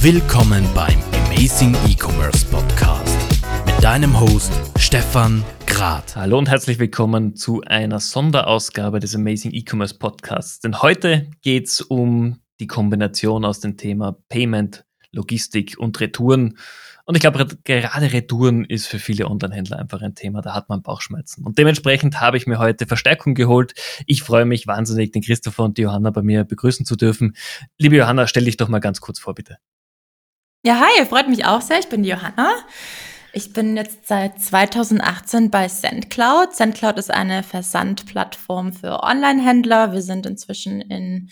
Willkommen beim Amazing E-Commerce Podcast mit deinem Host Stefan Grad. Hallo und herzlich willkommen zu einer Sonderausgabe des Amazing E-Commerce Podcasts. Denn heute geht es um die Kombination aus dem Thema Payment, Logistik und Retouren. Und ich glaube, gerade Retouren ist für viele Online-Händler einfach ein Thema, da hat man Bauchschmerzen. Und dementsprechend habe ich mir heute Verstärkung geholt. Ich freue mich wahnsinnig, den Christopher und die Johanna bei mir begrüßen zu dürfen. Liebe Johanna, stell dich doch mal ganz kurz vor, bitte. Ja, hi, freut mich auch sehr. Ich bin die Johanna. Ich bin jetzt seit 2018 bei SendCloud. SendCloud ist eine Versandplattform für Online-Händler. Wir sind inzwischen in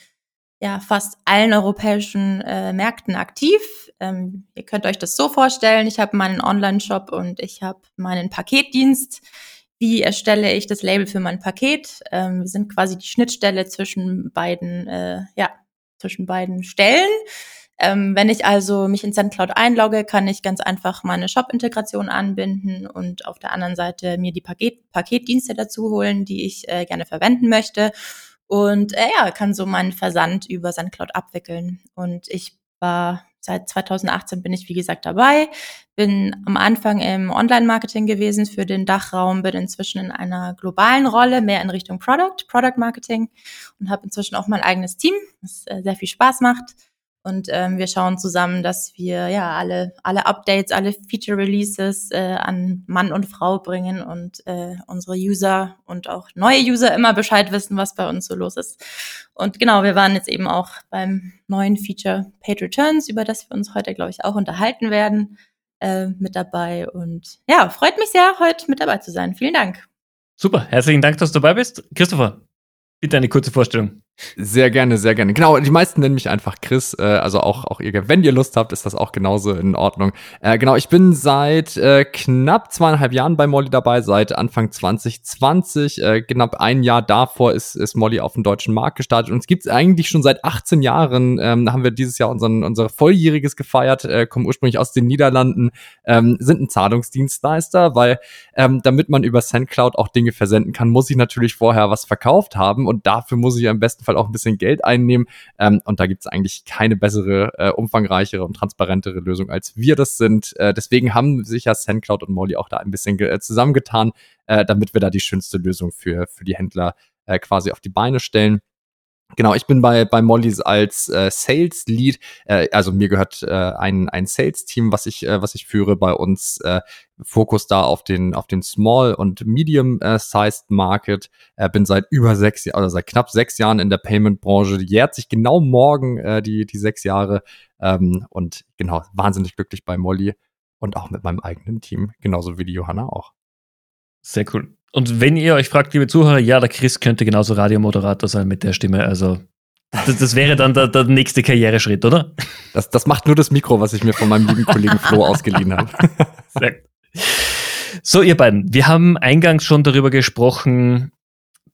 ja, fast allen europäischen äh, Märkten aktiv. Ähm, ihr könnt euch das so vorstellen, ich habe meinen Online-Shop und ich habe meinen Paketdienst. Wie erstelle ich das Label für mein Paket? Ähm, wir sind quasi die Schnittstelle zwischen beiden, äh, ja, zwischen beiden Stellen. Ähm, wenn ich also mich in SendCloud einlogge, kann ich ganz einfach meine Shop-Integration anbinden und auf der anderen Seite mir die Paket Paketdienste dazu holen, die ich äh, gerne verwenden möchte. Und äh, ja, kann so meinen Versand über SendCloud abwickeln. Und ich war seit 2018 bin ich, wie gesagt, dabei. Bin am Anfang im Online-Marketing gewesen für den Dachraum, bin inzwischen in einer globalen Rolle, mehr in Richtung Product, Product Marketing und habe inzwischen auch mein eigenes Team, das äh, sehr viel Spaß macht. Und ähm, wir schauen zusammen, dass wir ja alle, alle Updates, alle Feature Releases äh, an Mann und Frau bringen und äh, unsere User und auch neue User immer Bescheid wissen, was bei uns so los ist. Und genau, wir waren jetzt eben auch beim neuen Feature Paid Returns, über das wir uns heute, glaube ich, auch unterhalten werden, äh, mit dabei. Und ja, freut mich sehr, heute mit dabei zu sein. Vielen Dank. Super, herzlichen Dank, dass du dabei bist. Christopher, bitte eine kurze Vorstellung. Sehr gerne, sehr gerne. Genau, die meisten nennen mich einfach Chris, äh, also auch, auch ihr, wenn ihr Lust habt, ist das auch genauso in Ordnung. Äh, genau, ich bin seit äh, knapp zweieinhalb Jahren bei Molly dabei, seit Anfang 2020. Äh, knapp ein Jahr davor ist, ist Molly auf dem deutschen Markt gestartet und es gibt eigentlich schon seit 18 Jahren, ähm, haben wir dieses Jahr unseren, unser Volljähriges gefeiert, äh, kommen ursprünglich aus den Niederlanden, ähm, sind ein Zahlungsdienstleister, weil ähm, damit man über SendCloud auch Dinge versenden kann, muss ich natürlich vorher was verkauft haben und dafür muss ich am besten besten Fall auch ein bisschen Geld einnehmen. Ähm, und da gibt es eigentlich keine bessere, äh, umfangreichere und transparentere Lösung, als wir das sind. Äh, deswegen haben sich ja SendCloud und Molly auch da ein bisschen äh, zusammengetan, äh, damit wir da die schönste Lösung für, für die Händler äh, quasi auf die Beine stellen. Genau, ich bin bei, bei Mollys als äh, Sales Lead. Äh, also mir gehört äh, ein, ein Sales-Team, was ich, äh, was ich führe bei uns. Äh, Fokus da auf den, auf den Small- und Medium-Sized äh, Market. Äh, bin seit über sechs Jahren, oder seit knapp sechs Jahren in der Payment-Branche. Jährt sich genau morgen äh, die, die sechs Jahre. Ähm, und genau, wahnsinnig glücklich bei Molly und auch mit meinem eigenen Team, genauso wie die Johanna auch. Sehr cool. Und wenn ihr euch fragt, liebe Zuhörer, ja, der Chris könnte genauso Radiomoderator sein mit der Stimme. Also das, das wäre dann der, der, nächste Karriereschritt, oder? Das, das macht nur das Mikro, was ich mir von meinem lieben Kollegen Flo ausgeliehen habe. So, ihr beiden, wir haben eingangs schon darüber gesprochen,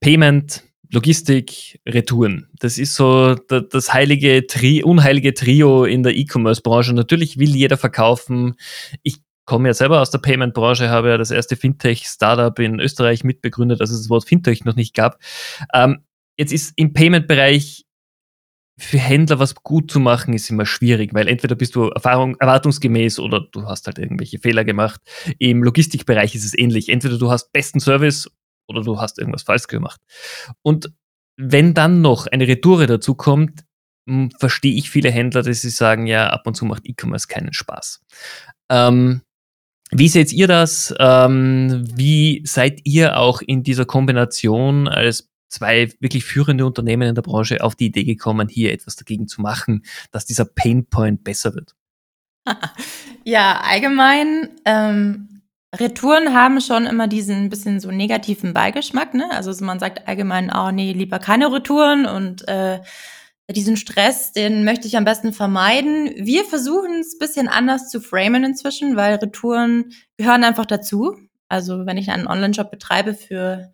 Payment, Logistik, Retouren. Das ist so das heilige Tri unheilige Trio in der E-Commerce-Branche. Natürlich will jeder verkaufen. Ich komme ja selber aus der Payment-Branche, habe ja das erste Fintech-Startup in Österreich mitbegründet, als es das Wort Fintech noch nicht gab. Ähm, jetzt ist im Payment-Bereich für Händler was gut zu machen, ist immer schwierig, weil entweder bist du Erfahrung, erwartungsgemäß oder du hast halt irgendwelche Fehler gemacht. Im Logistikbereich ist es ähnlich. Entweder du hast besten Service oder du hast irgendwas falsch gemacht. Und wenn dann noch eine Retoure dazu kommt, verstehe ich viele Händler, dass sie sagen, ja, ab und zu macht E-Commerce keinen Spaß. Ähm, wie seht ihr das? Ähm, wie seid ihr auch in dieser Kombination als zwei wirklich führende Unternehmen in der Branche auf die Idee gekommen, hier etwas dagegen zu machen, dass dieser Painpoint besser wird? Ja, allgemein, ähm, Retouren haben schon immer diesen bisschen so negativen Beigeschmack, ne? Also man sagt allgemein, oh nee, lieber keine Retouren und äh, diesen Stress, den möchte ich am besten vermeiden. Wir versuchen es bisschen anders zu framen inzwischen, weil Retouren gehören einfach dazu. Also wenn ich einen Online-Shop betreibe für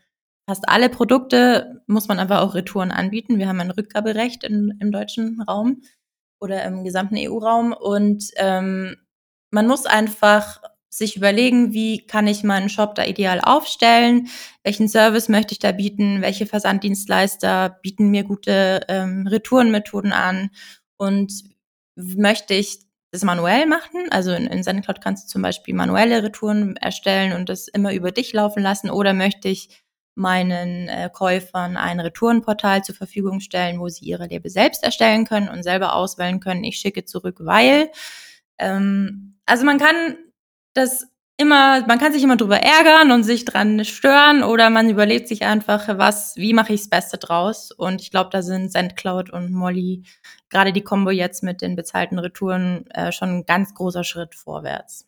fast alle Produkte, muss man einfach auch Retouren anbieten. Wir haben ein Rückgaberecht in, im deutschen Raum oder im gesamten EU-Raum. Und ähm, man muss einfach sich überlegen, wie kann ich meinen Shop da ideal aufstellen, welchen Service möchte ich da bieten, welche Versanddienstleister bieten mir gute ähm, Retourenmethoden an und möchte ich das manuell machen. Also in, in SendCloud kannst du zum Beispiel manuelle Retouren erstellen und das immer über dich laufen lassen. Oder möchte ich meinen äh, Käufern ein Retourenportal zur Verfügung stellen, wo sie ihre Label selbst erstellen können und selber auswählen können, ich schicke zurück, weil. Ähm, also man kann das immer, man kann sich immer drüber ärgern und sich dran stören oder man überlegt sich einfach, was, wie mache ich das Beste draus? Und ich glaube, da sind SendCloud und Molly, gerade die Combo jetzt mit den bezahlten Retouren, äh, schon ein ganz großer Schritt vorwärts.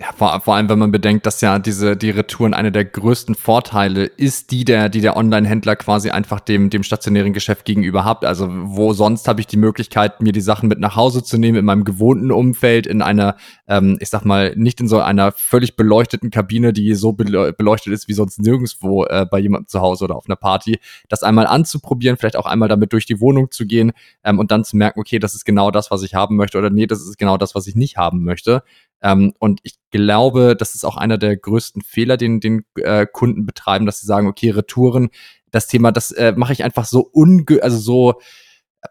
Ja, vor, vor allem, wenn man bedenkt, dass ja diese, die Retouren eine der größten Vorteile ist, die der, die der Online-Händler quasi einfach dem, dem stationären Geschäft gegenüber hat. Also, wo sonst habe ich die Möglichkeit, mir die Sachen mit nach Hause zu nehmen, in meinem gewohnten Umfeld, in einer, ähm, ich sag mal, nicht in so einer völlig beleuchteten Kabine, die so beleuchtet ist wie sonst nirgendwo äh, bei jemandem zu Hause oder auf einer Party, das einmal anzuprobieren, vielleicht auch einmal damit durch die Wohnung zu gehen ähm, und dann zu merken, okay, das ist genau das, was ich haben möchte oder nee, das ist genau das, was ich nicht haben möchte. Ähm, und ich glaube, das ist auch einer der größten Fehler, den, den äh, Kunden betreiben, dass sie sagen, okay, Retouren, das Thema, das äh, mache ich einfach so unge also so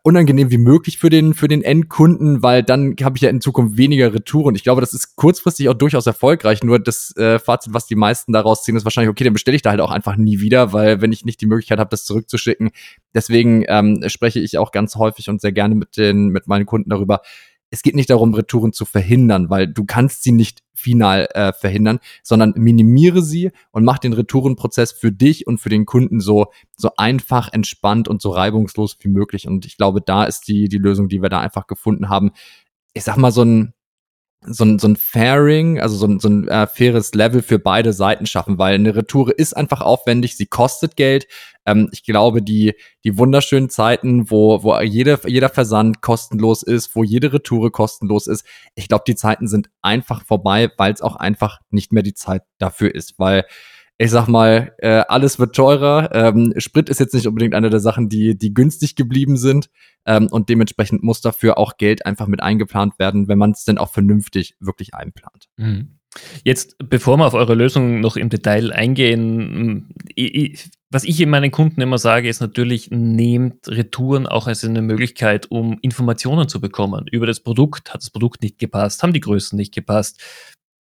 unangenehm wie möglich für den für den Endkunden, weil dann habe ich ja in Zukunft weniger Retouren. Ich glaube, das ist kurzfristig auch durchaus erfolgreich. Nur das äh, Fazit, was die meisten daraus ziehen, ist wahrscheinlich okay, dann bestelle ich da halt auch einfach nie wieder, weil wenn ich nicht die Möglichkeit habe, das zurückzuschicken, deswegen ähm, spreche ich auch ganz häufig und sehr gerne mit den mit meinen Kunden darüber es geht nicht darum, Retouren zu verhindern, weil du kannst sie nicht final äh, verhindern, sondern minimiere sie und mach den Retourenprozess für dich und für den Kunden so, so einfach, entspannt und so reibungslos wie möglich. Und ich glaube, da ist die, die Lösung, die wir da einfach gefunden haben. Ich sag mal, so ein, so ein, so ein Fairing, also so ein, so ein äh, faires Level für beide Seiten schaffen, weil eine Retoure ist einfach aufwendig, sie kostet Geld. Ähm, ich glaube, die, die wunderschönen Zeiten, wo, wo jede, jeder Versand kostenlos ist, wo jede Retoure kostenlos ist, ich glaube, die Zeiten sind einfach vorbei, weil es auch einfach nicht mehr die Zeit dafür ist, weil ich sag mal, äh, alles wird teurer. Ähm, Sprit ist jetzt nicht unbedingt eine der Sachen, die, die günstig geblieben sind. Ähm, und dementsprechend muss dafür auch Geld einfach mit eingeplant werden, wenn man es denn auch vernünftig wirklich einplant. Mhm. Jetzt, bevor wir auf eure Lösung noch im Detail eingehen, ich, was ich in meinen Kunden immer sage, ist natürlich, nehmt Retouren auch als eine Möglichkeit, um Informationen zu bekommen über das Produkt. Hat das Produkt nicht gepasst? Haben die Größen nicht gepasst?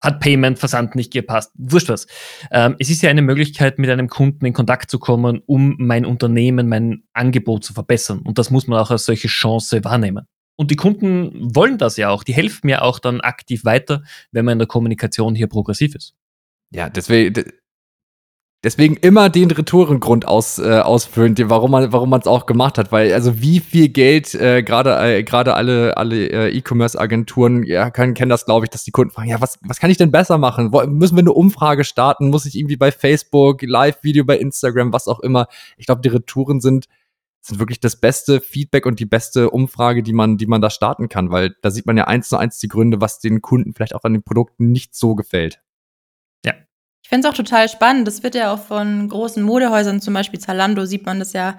Hat Payment, Versand nicht gepasst, wurscht was. Ähm, es ist ja eine Möglichkeit, mit einem Kunden in Kontakt zu kommen, um mein Unternehmen, mein Angebot zu verbessern. Und das muss man auch als solche Chance wahrnehmen. Und die Kunden wollen das ja auch. Die helfen mir auch dann aktiv weiter, wenn man in der Kommunikation hier progressiv ist. Ja, deswegen, Deswegen immer den Retourengrund aus, äh, ausfüllen, warum man warum man es auch gemacht hat, weil also wie viel Geld äh, gerade äh, gerade alle alle äh, E-Commerce Agenturen ja können kennen das glaube ich, dass die Kunden fragen, ja was was kann ich denn besser machen? Wo, müssen wir eine Umfrage starten? Muss ich irgendwie bei Facebook Live Video bei Instagram was auch immer? Ich glaube die Retouren sind sind wirklich das beste Feedback und die beste Umfrage, die man die man da starten kann, weil da sieht man ja eins zu eins die Gründe, was den Kunden vielleicht auch an den Produkten nicht so gefällt finde es auch total spannend. Das wird ja auch von großen Modehäusern, zum Beispiel Zalando, sieht man das ja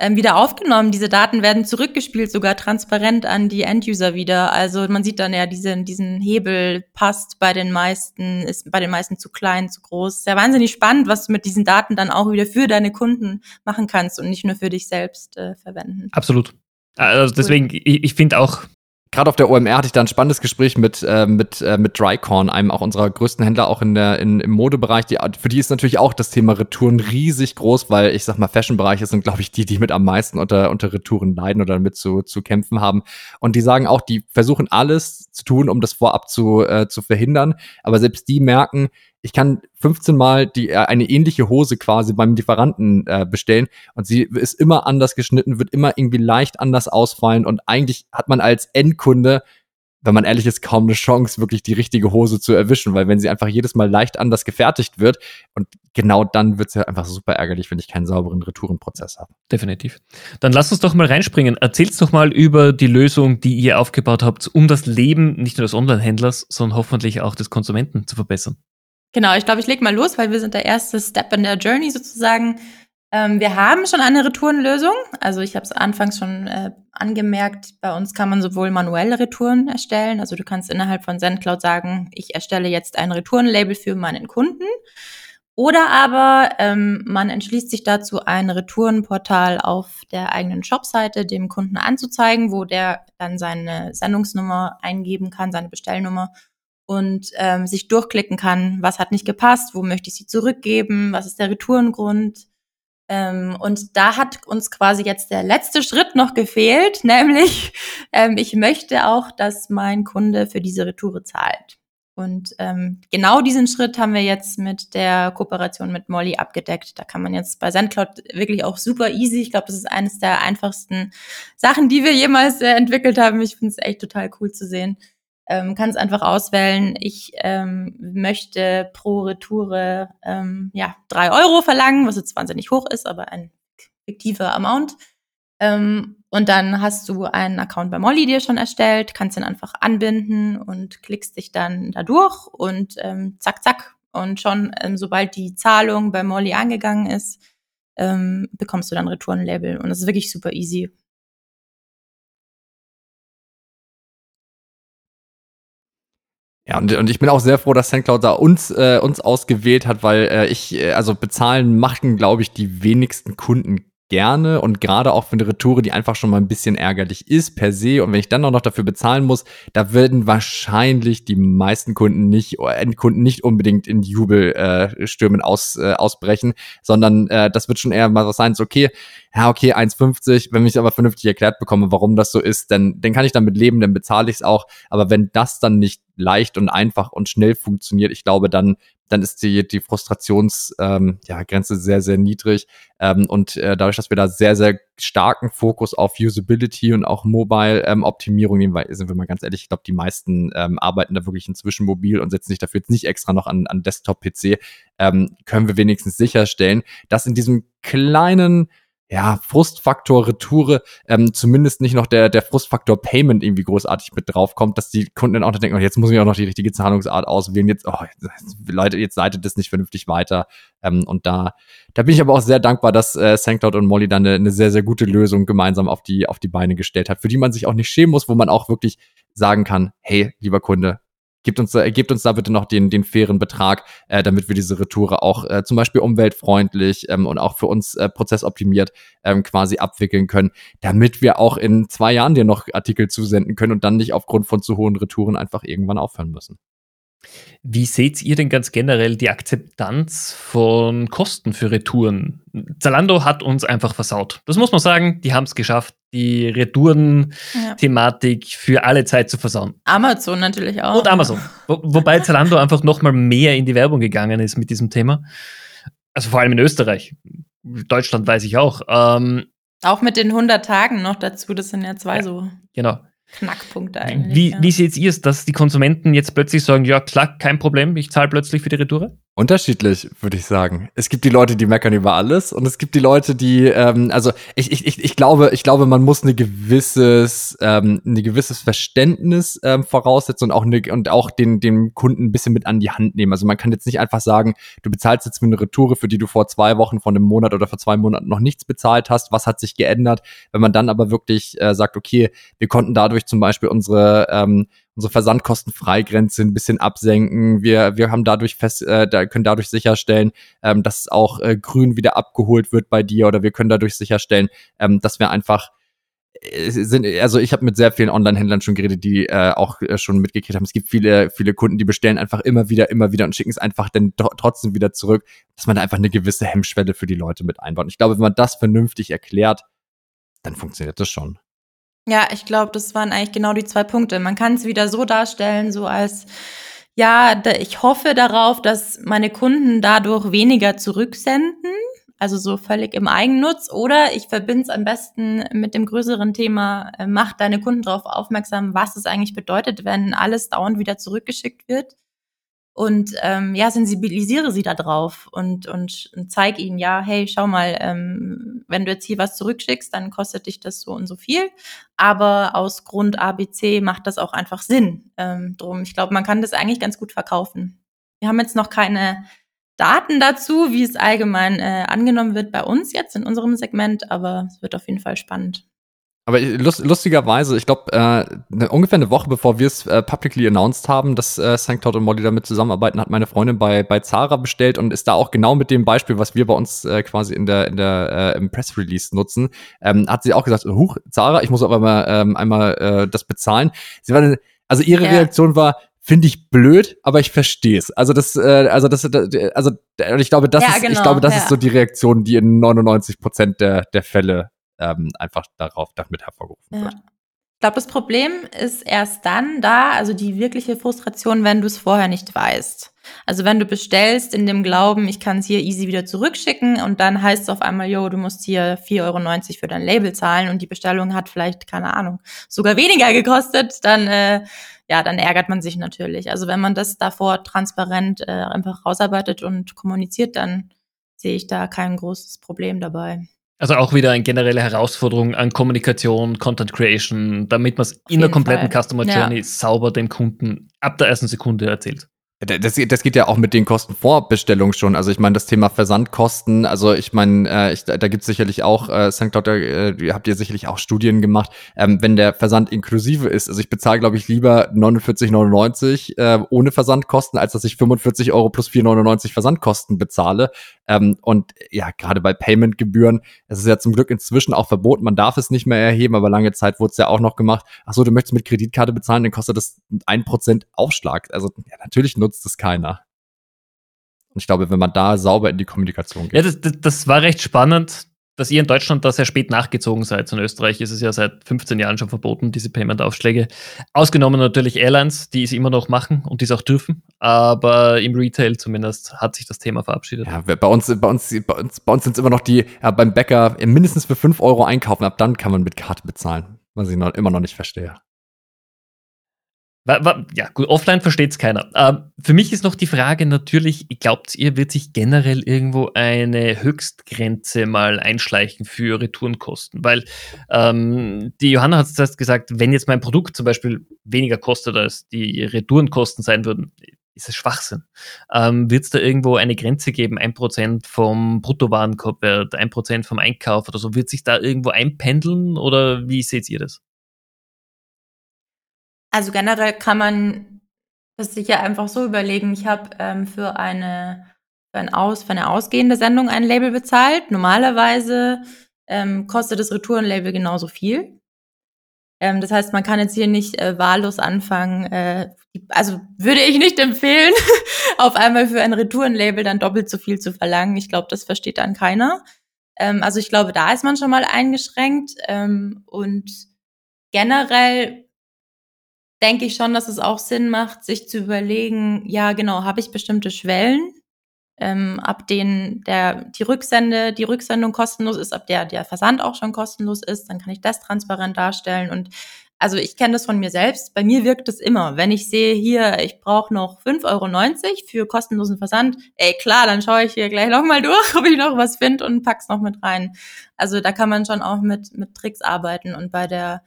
ähm, wieder aufgenommen. Diese Daten werden zurückgespielt, sogar transparent an die Enduser wieder. Also man sieht dann ja, diesen, diesen Hebel passt bei den meisten, ist bei den meisten zu klein, zu groß. Sehr wahnsinnig spannend, was du mit diesen Daten dann auch wieder für deine Kunden machen kannst und nicht nur für dich selbst äh, verwenden. Absolut. Also deswegen, cool. ich, ich finde auch, gerade auf der OMR hatte ich da ein spannendes Gespräch mit, äh, mit, äh, mit Drycorn, einem auch unserer größten Händler auch in der, in, im Modebereich. Die, für die ist natürlich auch das Thema Retouren riesig groß, weil ich sag mal, Fashion-Bereiche sind, glaube ich, die, die mit am meisten unter, unter Retouren leiden oder damit zu, zu kämpfen haben. Und die sagen auch, die versuchen alles zu tun, um das vorab zu, äh, zu verhindern. Aber selbst die merken, ich kann 15 Mal die, äh, eine ähnliche Hose quasi beim Lieferanten äh, bestellen und sie ist immer anders geschnitten, wird immer irgendwie leicht anders ausfallen und eigentlich hat man als Endkunde, wenn man ehrlich ist, kaum eine Chance, wirklich die richtige Hose zu erwischen, weil wenn sie einfach jedes Mal leicht anders gefertigt wird und genau dann wird es ja einfach super ärgerlich, wenn ich keinen sauberen Retourenprozess habe. Definitiv. Dann lasst uns doch mal reinspringen. Erzählt doch mal über die Lösung, die ihr aufgebaut habt, um das Leben nicht nur des Online-Händlers, sondern hoffentlich auch des Konsumenten zu verbessern. Genau, ich glaube, ich leg mal los, weil wir sind der erste Step in der Journey sozusagen. Ähm, wir haben schon eine Retourenlösung. Also ich habe es anfangs schon äh, angemerkt, bei uns kann man sowohl manuelle Retouren erstellen, also du kannst innerhalb von SendCloud sagen, ich erstelle jetzt ein Retourenlabel für meinen Kunden. Oder aber ähm, man entschließt sich dazu, ein Retourenportal auf der eigenen Shopseite dem Kunden anzuzeigen, wo der dann seine Sendungsnummer eingeben kann, seine Bestellnummer und ähm, sich durchklicken kann, was hat nicht gepasst, wo möchte ich sie zurückgeben, was ist der Retourengrund. Ähm, und da hat uns quasi jetzt der letzte Schritt noch gefehlt, nämlich ähm, ich möchte auch, dass mein Kunde für diese Retoure zahlt. Und ähm, genau diesen Schritt haben wir jetzt mit der Kooperation mit Molly abgedeckt. Da kann man jetzt bei SendCloud wirklich auch super easy. Ich glaube, das ist eines der einfachsten Sachen, die wir jemals äh, entwickelt haben. Ich finde es echt total cool zu sehen. Ähm, kann es einfach auswählen. Ich ähm, möchte pro Retoure ähm, ja drei Euro verlangen, was jetzt wahnsinnig hoch ist, aber ein fiktiver Amount. Ähm, und dann hast du einen Account bei Molly dir schon erstellt, kannst ihn einfach anbinden und klickst dich dann da durch und ähm, zack, zack. Und schon, ähm, sobald die Zahlung bei Molly angegangen ist, ähm, bekommst du dann Retourenlabel. Und das ist wirklich super easy. Ja, und, und ich bin auch sehr froh, dass SendCloud da uns, äh, uns ausgewählt hat, weil äh, ich, äh, also bezahlen machten, glaube ich, die wenigsten Kunden gerne und gerade auch für eine Retoure, die einfach schon mal ein bisschen ärgerlich ist per se. Und wenn ich dann auch noch dafür bezahlen muss, da würden wahrscheinlich die meisten Kunden nicht, Endkunden nicht unbedingt in Jubelstürmen äh, aus, äh, ausbrechen, sondern äh, das wird schon eher mal was sein, so okay, ja okay, 1,50, wenn ich aber vernünftig erklärt bekomme, warum das so ist, dann, dann kann ich damit leben, dann bezahle ich es auch, aber wenn das dann nicht leicht und einfach und schnell funktioniert, ich glaube, dann dann ist die, die Frustrationsgrenze ähm, ja, sehr, sehr niedrig. Ähm, und äh, dadurch, dass wir da sehr, sehr starken Fokus auf Usability und auch Mobile-Optimierung ähm, nehmen, weil, sind wir mal ganz ehrlich, ich glaube, die meisten ähm, arbeiten da wirklich inzwischen mobil und setzen sich dafür jetzt nicht extra noch an, an Desktop-PC, ähm, können wir wenigstens sicherstellen, dass in diesem kleinen ja, Frustfaktor Retoure, ähm, zumindest nicht noch der, der Frustfaktor Payment irgendwie großartig mit draufkommt, dass die Kunden dann auch denken, oh, jetzt muss ich auch noch die richtige Zahlungsart auswählen, jetzt, oh, Leute, jetzt leitet das nicht vernünftig weiter. Ähm, und da, da bin ich aber auch sehr dankbar, dass äh, SankCloud und Molly dann eine, eine sehr, sehr gute Lösung gemeinsam auf die, auf die Beine gestellt hat, für die man sich auch nicht schämen muss, wo man auch wirklich sagen kann, hey, lieber Kunde, Gebt uns, äh, gebt uns da bitte noch den, den fairen Betrag, äh, damit wir diese Retoure auch äh, zum Beispiel umweltfreundlich ähm, und auch für uns äh, prozessoptimiert ähm, quasi abwickeln können, damit wir auch in zwei Jahren dir noch Artikel zusenden können und dann nicht aufgrund von zu hohen Retouren einfach irgendwann aufhören müssen. Wie seht ihr denn ganz generell die Akzeptanz von Kosten für Retouren? Zalando hat uns einfach versaut. Das muss man sagen, die haben es geschafft, die Retouren-Thematik ja. für alle Zeit zu versauen. Amazon natürlich auch. Und Amazon. Wo, wobei Zalando einfach noch mal mehr in die Werbung gegangen ist mit diesem Thema. Also vor allem in Österreich. Deutschland weiß ich auch. Ähm, auch mit den 100 Tagen noch dazu, das sind ja zwei ja, so. Genau. Knackpunkte eigentlich. Wie, ja. wie seht ihr es, dass die Konsumenten jetzt plötzlich sagen, ja klar, kein Problem, ich zahle plötzlich für die Retoure? Unterschiedlich, würde ich sagen. Es gibt die Leute, die meckern über alles und es gibt die Leute, die, ähm, also ich, ich, ich, ich glaube, ich glaube, man muss eine gewisses, ähm, ein gewisses Verständnis ähm, voraussetzen und auch eine, und auch den, den Kunden ein bisschen mit an die Hand nehmen. Also man kann jetzt nicht einfach sagen, du bezahlst jetzt für eine Retoure, für die du vor zwei Wochen, vor einem Monat oder vor zwei Monaten noch nichts bezahlt hast. Was hat sich geändert? Wenn man dann aber wirklich äh, sagt, okay, wir konnten dadurch zum Beispiel unsere ähm, unsere Versandkostenfreigrenze ein bisschen absenken. Wir, wir haben dadurch fest, äh, da können dadurch sicherstellen, ähm, dass auch äh, grün wieder abgeholt wird bei dir oder wir können dadurch sicherstellen, ähm, dass wir einfach äh, sind, also ich habe mit sehr vielen Online-Händlern schon geredet, die äh, auch äh, schon mitgekriegt haben. Es gibt viele, viele Kunden, die bestellen einfach immer wieder, immer wieder und schicken es einfach dann trotzdem wieder zurück, dass man da einfach eine gewisse Hemmschwelle für die Leute mit einbaut. Und ich glaube, wenn man das vernünftig erklärt, dann funktioniert das schon. Ja, ich glaube, das waren eigentlich genau die zwei Punkte. Man kann es wieder so darstellen, so als ja, ich hoffe darauf, dass meine Kunden dadurch weniger zurücksenden, also so völlig im Eigennutz, oder ich verbinde es am besten mit dem größeren Thema, äh, mach deine Kunden darauf aufmerksam, was es eigentlich bedeutet, wenn alles dauernd wieder zurückgeschickt wird und ähm, ja, sensibilisiere sie da drauf und, und, und zeig ihnen, ja, hey, schau mal, ähm, wenn du jetzt hier was zurückschickst, dann kostet dich das so und so viel. Aber aus Grund ABC macht das auch einfach Sinn. Ähm, drum, ich glaube, man kann das eigentlich ganz gut verkaufen. Wir haben jetzt noch keine Daten dazu, wie es allgemein äh, angenommen wird bei uns jetzt in unserem Segment, aber es wird auf jeden Fall spannend. Aber lust, lustigerweise, ich glaube, äh, ne, ungefähr eine Woche bevor wir es äh, publicly announced haben, dass äh, St. Cloud und Molly damit zusammenarbeiten, hat meine Freundin bei, bei Zara bestellt und ist da auch genau mit dem Beispiel, was wir bei uns äh, quasi in der, in der äh, im Press Release nutzen, ähm, hat sie auch gesagt, huch, Zara, ich muss aber mal ähm, einmal äh, das bezahlen. Sie war, also ihre ja. Reaktion war, finde ich blöd, aber ich verstehe es. Also das, äh, also das, also ich glaube, das ja, ist, genau, ich glaube, das ja. ist so die Reaktion, die in 99 Prozent der der Fälle ähm, einfach darauf damit hervorgerufen ja. wird. Ich glaube, das Problem ist erst dann da, also die wirkliche Frustration, wenn du es vorher nicht weißt. Also wenn du bestellst in dem Glauben, ich kann es hier easy wieder zurückschicken und dann heißt es auf einmal, yo, du musst hier 4,90 Euro für dein Label zahlen und die Bestellung hat vielleicht, keine Ahnung, sogar weniger gekostet, dann, äh, ja, dann ärgert man sich natürlich. Also wenn man das davor transparent äh, einfach rausarbeitet und kommuniziert, dann sehe ich da kein großes Problem dabei. Also auch wieder eine generelle Herausforderung an Kommunikation, Content Creation, damit man es in der kompletten Fall. Customer Journey ja. sauber dem Kunden ab der ersten Sekunde erzählt. Das, das geht ja auch mit den Kosten vor Bestellung schon. Also ich meine, das Thema Versandkosten, also ich meine, äh, ich, da gibt es sicherlich auch, äh, St. Cloud, äh, habt ihr sicherlich auch Studien gemacht, ähm, wenn der Versand inklusive ist. Also ich bezahle, glaube ich, lieber 49,99 äh, ohne Versandkosten, als dass ich 45 Euro plus 4,99 Versandkosten bezahle. Ähm, und ja, gerade bei Paymentgebühren, es ist ja zum Glück inzwischen auch verboten, man darf es nicht mehr erheben, aber lange Zeit wurde es ja auch noch gemacht. Ach so, du möchtest mit Kreditkarte bezahlen, dann kostet das ein Prozent Aufschlag. Also ja, natürlich nutzt es keiner. Und ich glaube, wenn man da sauber in die Kommunikation geht. Ja, das, das, das war recht spannend, dass ihr in Deutschland da sehr spät nachgezogen seid. In Österreich ist es ja seit 15 Jahren schon verboten, diese Payment-Aufschläge. Ausgenommen natürlich Airlines, die es immer noch machen und die es auch dürfen. Aber im Retail zumindest hat sich das Thema verabschiedet. Ja, bei uns, bei uns, bei uns, bei uns sind es immer noch die, ja, beim Bäcker mindestens für 5 Euro einkaufen. Ab dann kann man mit Karte bezahlen. Was ich noch, immer noch nicht verstehe. Ja, gut, offline versteht es keiner. Ähm, für mich ist noch die Frage natürlich, glaubt ihr, wird sich generell irgendwo eine Höchstgrenze mal einschleichen für Retourenkosten? Weil ähm, die Johanna hat zuerst gesagt, wenn jetzt mein Produkt zum Beispiel weniger kostet, als die Retourenkosten sein würden, ist es Schwachsinn. Ähm, wird es da irgendwo eine Grenze geben, 1% vom Bruttowarenkorbwert, 1% vom Einkauf oder so? Wird sich da irgendwo einpendeln oder wie seht ihr das? Also generell kann man das sich ja einfach so überlegen. Ich habe ähm, für eine für, ein Aus, für eine ausgehende Sendung ein Label bezahlt. Normalerweise ähm, kostet das Retourenlabel genauso viel. Ähm, das heißt, man kann jetzt hier nicht äh, wahllos anfangen. Äh, also würde ich nicht empfehlen, auf einmal für ein Retourenlabel dann doppelt so viel zu verlangen. Ich glaube, das versteht dann keiner. Ähm, also ich glaube, da ist man schon mal eingeschränkt. Ähm, und generell denke ich schon, dass es auch Sinn macht, sich zu überlegen, ja genau, habe ich bestimmte Schwellen, ähm, ab denen der, die Rücksende, die Rücksendung kostenlos ist, ab der der Versand auch schon kostenlos ist, dann kann ich das transparent darstellen und also ich kenne das von mir selbst. Bei mir wirkt es immer. Wenn ich sehe, hier, ich brauche noch 5,90 Euro für kostenlosen Versand, ey klar, dann schaue ich hier gleich nochmal durch, ob ich noch was finde und pack's noch mit rein. Also da kann man schon auch mit, mit Tricks arbeiten. Und bei der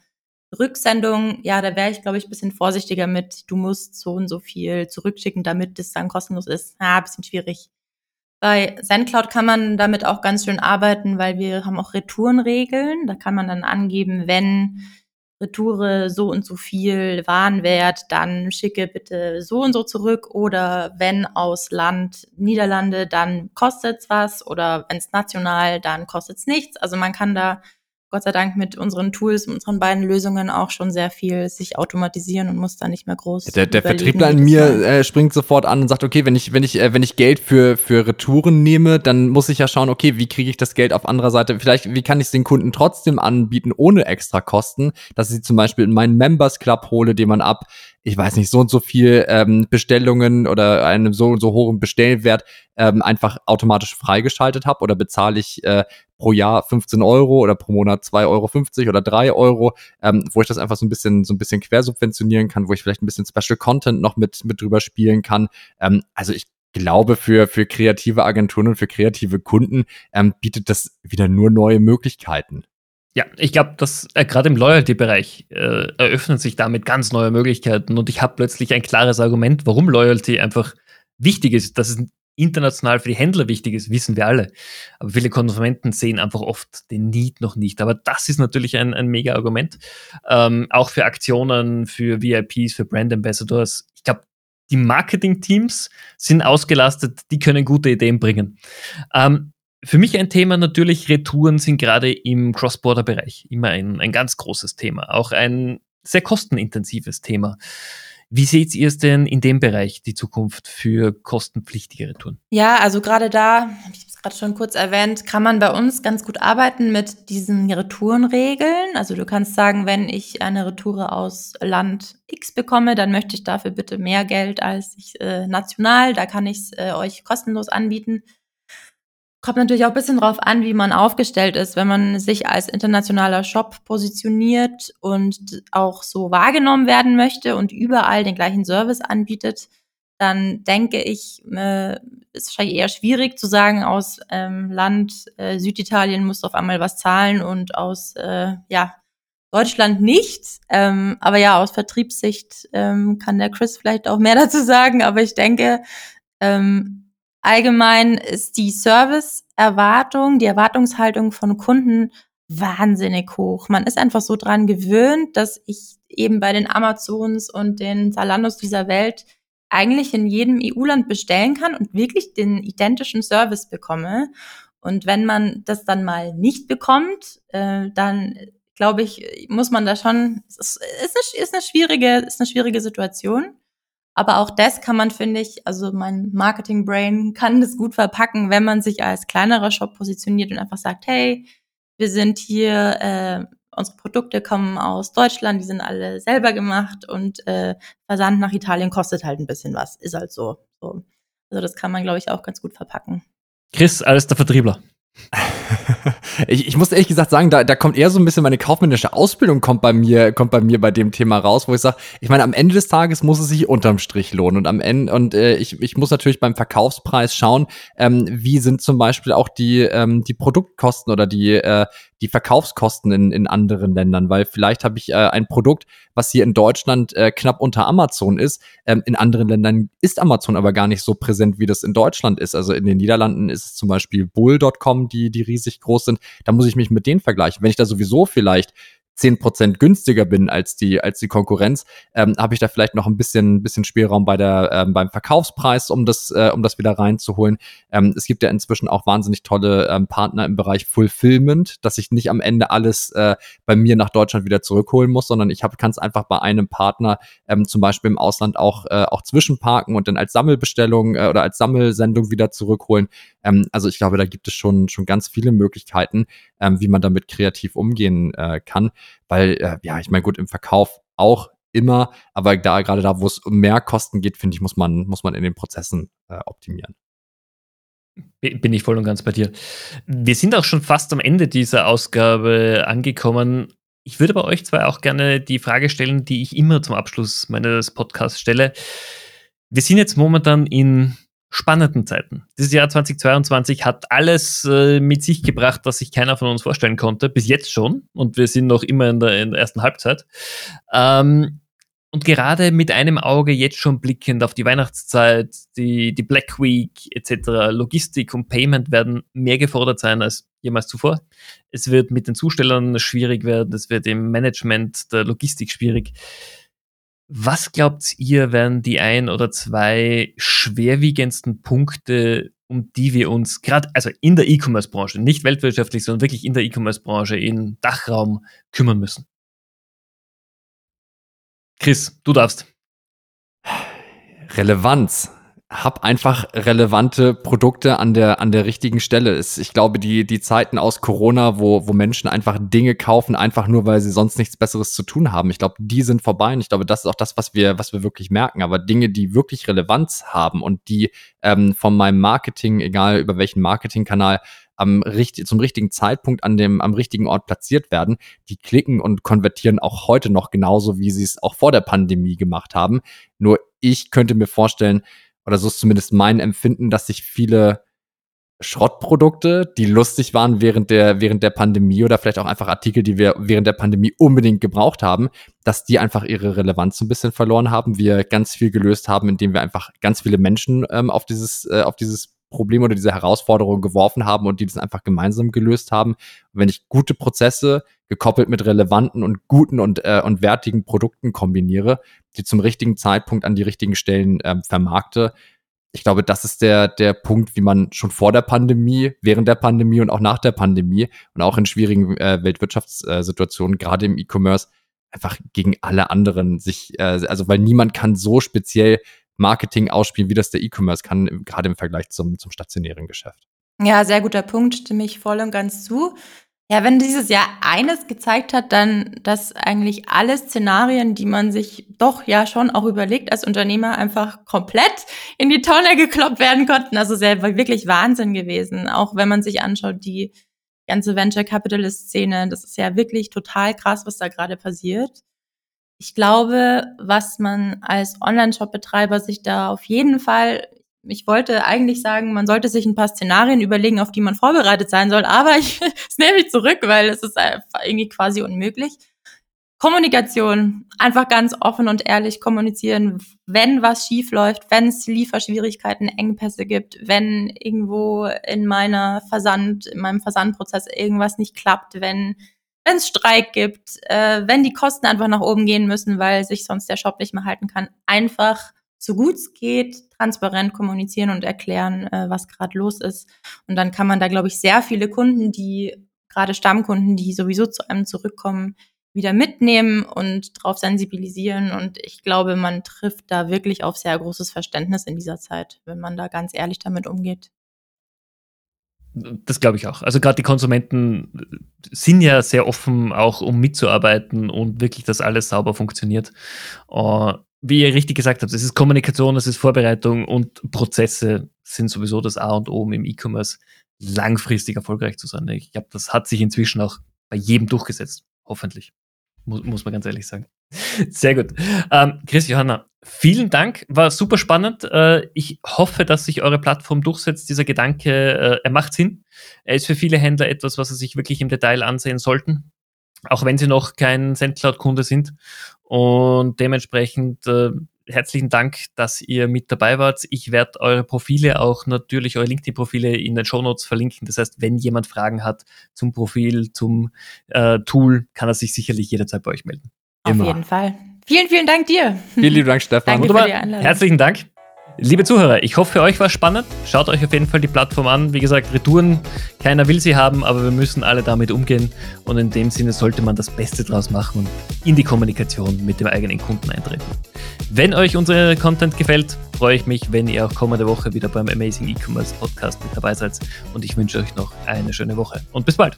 Rücksendung, ja, da wäre ich, glaube ich, ein bisschen vorsichtiger mit, du musst so und so viel zurückschicken, damit es dann kostenlos ist. Ah, bisschen schwierig. Bei SendCloud kann man damit auch ganz schön arbeiten, weil wir haben auch Retourenregeln. Da kann man dann angeben, wenn Retoure so und so viel Warenwert, dann schicke bitte so und so zurück. Oder wenn aus Land Niederlande, dann kostet's was. Oder wenn es national, dann kostet's nichts. Also man kann da Gott sei Dank mit unseren Tools, unseren beiden Lösungen auch schon sehr viel sich automatisieren und muss da nicht mehr groß. Der, der Vertriebler in mir äh, springt sofort an und sagt, okay, wenn ich, wenn ich, äh, wenn ich Geld für, für Retouren nehme, dann muss ich ja schauen, okay, wie kriege ich das Geld auf anderer Seite? Vielleicht, wie kann ich es den Kunden trotzdem anbieten, ohne extra Kosten, dass ich sie zum Beispiel in meinen Members Club hole, den man ab ich weiß nicht, so und so viel ähm, Bestellungen oder einem so und so hohen Bestellwert ähm, einfach automatisch freigeschaltet habe oder bezahle ich äh, pro Jahr 15 Euro oder pro Monat 2,50 Euro oder 3 Euro, ähm, wo ich das einfach so ein bisschen, so ein bisschen quersubventionieren kann, wo ich vielleicht ein bisschen Special Content noch mit, mit drüber spielen kann. Ähm, also ich glaube, für, für kreative Agenturen und für kreative Kunden ähm, bietet das wieder nur neue Möglichkeiten. Ja, ich glaube, dass äh, gerade im Loyalty-Bereich äh, eröffnen sich damit ganz neue Möglichkeiten und ich habe plötzlich ein klares Argument, warum Loyalty einfach wichtig ist. Dass es international für die Händler wichtig ist, wissen wir alle. Aber viele Konsumenten sehen einfach oft den Need noch nicht. Aber das ist natürlich ein, ein mega Argument. Ähm, auch für Aktionen, für VIPs, für Brand Ambassadors. Ich glaube, die Marketing-Teams sind ausgelastet, die können gute Ideen bringen. Ähm, für mich ein Thema natürlich, Retouren sind gerade im Cross-Border-Bereich immer ein, ein ganz großes Thema. Auch ein sehr kostenintensives Thema. Wie seht ihr es denn in dem Bereich, die Zukunft für kostenpflichtige Retouren? Ja, also gerade da, habe ich es gerade schon kurz erwähnt, kann man bei uns ganz gut arbeiten mit diesen Retourenregeln. Also du kannst sagen, wenn ich eine Retoure aus Land X bekomme, dann möchte ich dafür bitte mehr Geld als ich äh, national. Da kann ich es äh, euch kostenlos anbieten. Kommt natürlich auch ein bisschen drauf an, wie man aufgestellt ist. Wenn man sich als internationaler Shop positioniert und auch so wahrgenommen werden möchte und überall den gleichen Service anbietet, dann denke ich, äh, ist wahrscheinlich eher schwierig zu sagen, aus ähm, Land äh, Süditalien musst du auf einmal was zahlen und aus äh, ja, Deutschland nicht. Ähm, aber ja, aus Vertriebssicht ähm, kann der Chris vielleicht auch mehr dazu sagen. Aber ich denke, ähm, Allgemein ist die Serviceerwartung, die Erwartungshaltung von Kunden wahnsinnig hoch. Man ist einfach so dran gewöhnt, dass ich eben bei den Amazons und den Zalandos dieser Welt eigentlich in jedem EU-Land bestellen kann und wirklich den identischen Service bekomme. Und wenn man das dann mal nicht bekommt, äh, dann glaube ich, muss man da schon, es ist, eine, ist eine schwierige, ist eine schwierige Situation. Aber auch das kann man, finde ich, also mein Marketing-Brain kann das gut verpacken, wenn man sich als kleinerer Shop positioniert und einfach sagt, hey, wir sind hier, äh, unsere Produkte kommen aus Deutschland, die sind alle selber gemacht und äh, Versand nach Italien kostet halt ein bisschen was. Ist halt so. so. Also das kann man, glaube ich, auch ganz gut verpacken. Chris, als der Vertriebler. ich, ich muss ehrlich gesagt sagen, da, da kommt eher so ein bisschen meine kaufmännische Ausbildung kommt bei mir, kommt bei mir bei dem Thema raus, wo ich sage, ich meine, am Ende des Tages muss es sich unterm Strich lohnen. Und am Ende und äh, ich, ich muss natürlich beim Verkaufspreis schauen, ähm, wie sind zum Beispiel auch die ähm, die Produktkosten oder die äh, die Verkaufskosten in, in anderen Ländern, weil vielleicht habe ich äh, ein Produkt, was hier in Deutschland äh, knapp unter Amazon ist. Ähm, in anderen Ländern ist Amazon aber gar nicht so präsent, wie das in Deutschland ist. Also in den Niederlanden ist es zum Beispiel Bull.com, die, die riesig groß sind. Da muss ich mich mit denen vergleichen. Wenn ich da sowieso vielleicht zehn Prozent günstiger bin als die, als die Konkurrenz, ähm, habe ich da vielleicht noch ein bisschen, bisschen Spielraum bei der, ähm, beim Verkaufspreis, um das, äh, um das wieder reinzuholen. Ähm, es gibt ja inzwischen auch wahnsinnig tolle ähm, Partner im Bereich Fulfillment, dass ich nicht am Ende alles äh, bei mir nach Deutschland wieder zurückholen muss, sondern ich kann es einfach bei einem Partner ähm, zum Beispiel im Ausland auch, äh, auch zwischenparken und dann als Sammelbestellung äh, oder als Sammelsendung wieder zurückholen. Ähm, also ich glaube, da gibt es schon, schon ganz viele Möglichkeiten, ähm, wie man damit kreativ umgehen äh, kann. Weil, äh, ja, ich meine, gut, im Verkauf auch immer, aber da gerade da, wo es um mehr Kosten geht, finde ich, muss man, muss man in den Prozessen äh, optimieren. Bin ich voll und ganz bei dir. Wir sind auch schon fast am Ende dieser Ausgabe angekommen. Ich würde bei euch zwei auch gerne die Frage stellen, die ich immer zum Abschluss meines Podcasts stelle. Wir sind jetzt momentan in spannenden Zeiten. Dieses Jahr 2022 hat alles äh, mit sich gebracht, was sich keiner von uns vorstellen konnte, bis jetzt schon. Und wir sind noch immer in der, in der ersten Halbzeit. Ähm, und gerade mit einem Auge jetzt schon blickend auf die Weihnachtszeit, die, die Black Week etc., Logistik und Payment werden mehr gefordert sein als jemals zuvor. Es wird mit den Zustellern schwierig werden, es wird im Management der Logistik schwierig. Was glaubt ihr, wären die ein oder zwei schwerwiegendsten Punkte, um die wir uns gerade, also in der E-Commerce-Branche, nicht weltwirtschaftlich, sondern wirklich in der E-Commerce-Branche, im Dachraum kümmern müssen? Chris, du darfst. Relevanz hab einfach relevante Produkte an der, an der richtigen Stelle. Ich glaube, die, die Zeiten aus Corona, wo, wo Menschen einfach Dinge kaufen, einfach nur, weil sie sonst nichts Besseres zu tun haben. Ich glaube, die sind vorbei und ich glaube, das ist auch das, was wir, was wir wirklich merken. Aber Dinge, die wirklich Relevanz haben und die ähm, von meinem Marketing, egal über welchen Marketingkanal, am richtig, zum richtigen Zeitpunkt an dem, am richtigen Ort platziert werden, die klicken und konvertieren auch heute noch genauso, wie sie es auch vor der Pandemie gemacht haben. Nur ich könnte mir vorstellen, oder so ist zumindest mein Empfinden, dass sich viele Schrottprodukte, die lustig waren während der, während der Pandemie oder vielleicht auch einfach Artikel, die wir während der Pandemie unbedingt gebraucht haben, dass die einfach ihre Relevanz so ein bisschen verloren haben. Wir ganz viel gelöst haben, indem wir einfach ganz viele Menschen ähm, auf dieses, äh, auf dieses Problem oder diese Herausforderung geworfen haben und die das einfach gemeinsam gelöst haben. Wenn ich gute Prozesse gekoppelt mit relevanten und guten und, äh, und wertigen Produkten kombiniere, die zum richtigen Zeitpunkt an die richtigen Stellen ähm, vermarkte, ich glaube, das ist der, der Punkt, wie man schon vor der Pandemie, während der Pandemie und auch nach der Pandemie und auch in schwierigen äh, Weltwirtschaftssituationen, gerade im E-Commerce, einfach gegen alle anderen sich, äh, also weil niemand kann so speziell Marketing ausspielen, wie das der E-Commerce kann, gerade im Vergleich zum, zum stationären Geschäft. Ja, sehr guter Punkt, stimme ich voll und ganz zu. Ja, wenn dieses Jahr eines gezeigt hat, dann, dass eigentlich alle Szenarien, die man sich doch ja schon auch überlegt als Unternehmer, einfach komplett in die Tonne gekloppt werden konnten. Also sehr wirklich Wahnsinn gewesen. Auch wenn man sich anschaut, die ganze Venture Capitalist Szene, das ist ja wirklich total krass, was da gerade passiert. Ich glaube, was man als Online-Shop-Betreiber sich da auf jeden Fall ich wollte eigentlich sagen, man sollte sich ein paar Szenarien überlegen, auf die man vorbereitet sein soll, aber ich, es nehme ich zurück, weil es ist irgendwie quasi unmöglich. Kommunikation, einfach ganz offen und ehrlich kommunizieren, wenn was schief läuft, wenn es Lieferschwierigkeiten, Engpässe gibt, wenn irgendwo in meiner Versand, in meinem Versandprozess irgendwas nicht klappt, wenn wenn es Streik gibt, äh, wenn die Kosten einfach nach oben gehen müssen, weil sich sonst der Shop nicht mehr halten kann, einfach so gut es geht, transparent kommunizieren und erklären, äh, was gerade los ist. Und dann kann man da, glaube ich, sehr viele Kunden, die gerade Stammkunden, die sowieso zu einem zurückkommen, wieder mitnehmen und darauf sensibilisieren. Und ich glaube, man trifft da wirklich auf sehr großes Verständnis in dieser Zeit, wenn man da ganz ehrlich damit umgeht. Das glaube ich auch. Also gerade die Konsumenten sind ja sehr offen, auch um mitzuarbeiten und wirklich, dass alles sauber funktioniert. Uh, wie ihr richtig gesagt habt, es ist Kommunikation, es ist Vorbereitung und Prozesse sind sowieso das A und O, um im E-Commerce langfristig erfolgreich zu sein. Ich glaube, das hat sich inzwischen auch bei jedem durchgesetzt. Hoffentlich. Muss, muss man ganz ehrlich sagen. Sehr gut. Ähm, Chris, Johanna, vielen Dank. War super spannend. Äh, ich hoffe, dass sich eure Plattform durchsetzt. Dieser Gedanke, äh, er macht Sinn. Er ist für viele Händler etwas, was sie sich wirklich im Detail ansehen sollten auch wenn sie noch kein SendCloud-Kunde sind. Und dementsprechend äh, herzlichen Dank, dass ihr mit dabei wart. Ich werde eure Profile auch natürlich, eure LinkedIn-Profile in den Shownotes verlinken. Das heißt, wenn jemand Fragen hat zum Profil, zum äh, Tool, kann er sich sicherlich jederzeit bei euch melden. Auf Immer. jeden Fall. Vielen, vielen Dank dir. Vielen lieben Dank, Stefan. Danke für die Einladung. Herzlichen Dank. Liebe Zuhörer, ich hoffe, für euch war es spannend. Schaut euch auf jeden Fall die Plattform an. Wie gesagt, Retouren, keiner will sie haben, aber wir müssen alle damit umgehen. Und in dem Sinne sollte man das Beste draus machen und in die Kommunikation mit dem eigenen Kunden eintreten. Wenn euch unser Content gefällt, freue ich mich, wenn ihr auch kommende Woche wieder beim Amazing E-Commerce Podcast mit dabei seid. Und ich wünsche euch noch eine schöne Woche und bis bald.